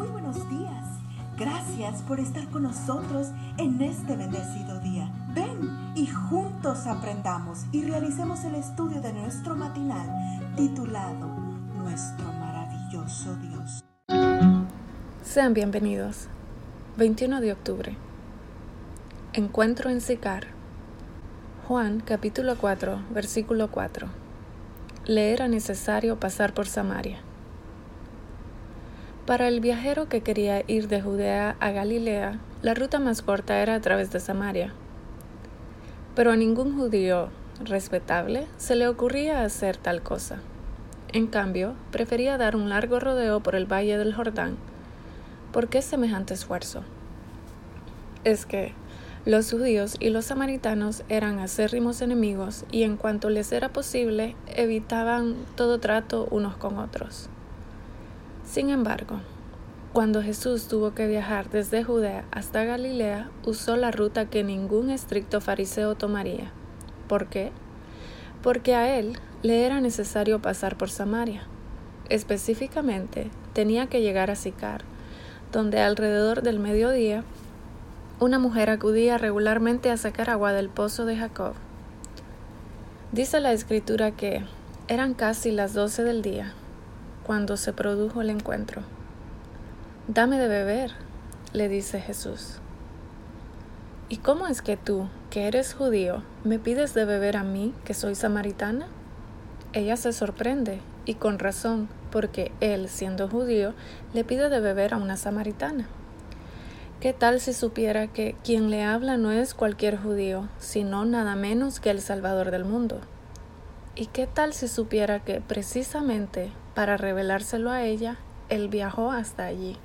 Muy buenos días. Gracias por estar con nosotros en este bendecido día. Ven y juntos aprendamos y realicemos el estudio de nuestro matinal titulado Nuestro maravilloso Dios. Sean bienvenidos. 21 de octubre. Encuentro en Sicar. Juan capítulo 4, versículo 4. Le era necesario pasar por Samaria. Para el viajero que quería ir de Judea a Galilea, la ruta más corta era a través de Samaria. Pero a ningún judío respetable se le ocurría hacer tal cosa. En cambio, prefería dar un largo rodeo por el valle del Jordán. ¿Por qué semejante esfuerzo? Es que los judíos y los samaritanos eran acérrimos enemigos y en cuanto les era posible evitaban todo trato unos con otros. Sin embargo, cuando Jesús tuvo que viajar desde Judea hasta Galilea, usó la ruta que ningún estricto fariseo tomaría. ¿Por qué? Porque a él le era necesario pasar por Samaria. Específicamente, tenía que llegar a Sicar, donde alrededor del mediodía una mujer acudía regularmente a sacar agua del pozo de Jacob. Dice la escritura que eran casi las doce del día cuando se produjo el encuentro. Dame de beber, le dice Jesús. ¿Y cómo es que tú, que eres judío, me pides de beber a mí, que soy samaritana? Ella se sorprende, y con razón, porque él, siendo judío, le pide de beber a una samaritana. ¿Qué tal si supiera que quien le habla no es cualquier judío, sino nada menos que el Salvador del mundo? ¿Y qué tal si supiera que precisamente para revelárselo a ella, él viajó hasta allí?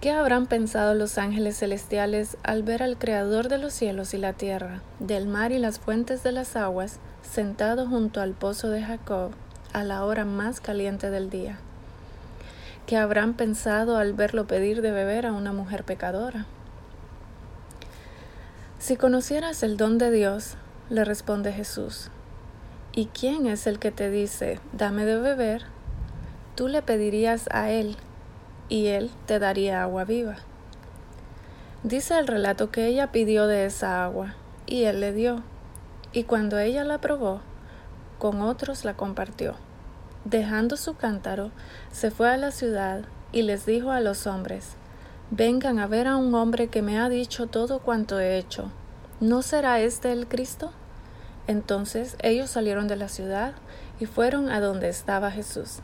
¿Qué habrán pensado los ángeles celestiales al ver al Creador de los cielos y la tierra, del mar y las fuentes de las aguas, sentado junto al pozo de Jacob a la hora más caliente del día? ¿Qué habrán pensado al verlo pedir de beber a una mujer pecadora? Si conocieras el don de Dios, le responde Jesús, ¿Y quién es el que te dice, dame de beber? Tú le pedirías a él, y él te daría agua viva. Dice el relato que ella pidió de esa agua, y él le dio, y cuando ella la probó, con otros la compartió. Dejando su cántaro, se fue a la ciudad y les dijo a los hombres, Vengan a ver a un hombre que me ha dicho todo cuanto he hecho. ¿No será este el Cristo? Entonces ellos salieron de la ciudad y fueron a donde estaba Jesús.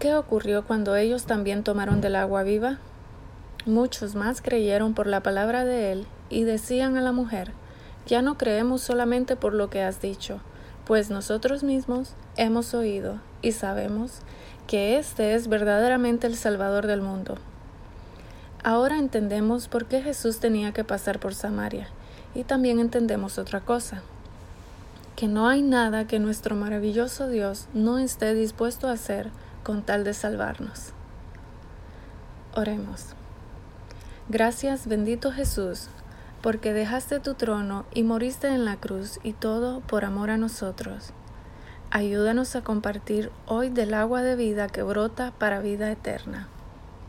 ¿Qué ocurrió cuando ellos también tomaron del agua viva? Muchos más creyeron por la palabra de él y decían a la mujer, ya no creemos solamente por lo que has dicho, pues nosotros mismos hemos oído y sabemos que éste es verdaderamente el Salvador del mundo. Ahora entendemos por qué Jesús tenía que pasar por Samaria y también entendemos otra cosa, que no hay nada que nuestro maravilloso Dios no esté dispuesto a hacer con tal de salvarnos. Oremos. Gracias bendito Jesús, porque dejaste tu trono y moriste en la cruz y todo por amor a nosotros. Ayúdanos a compartir hoy del agua de vida que brota para vida eterna.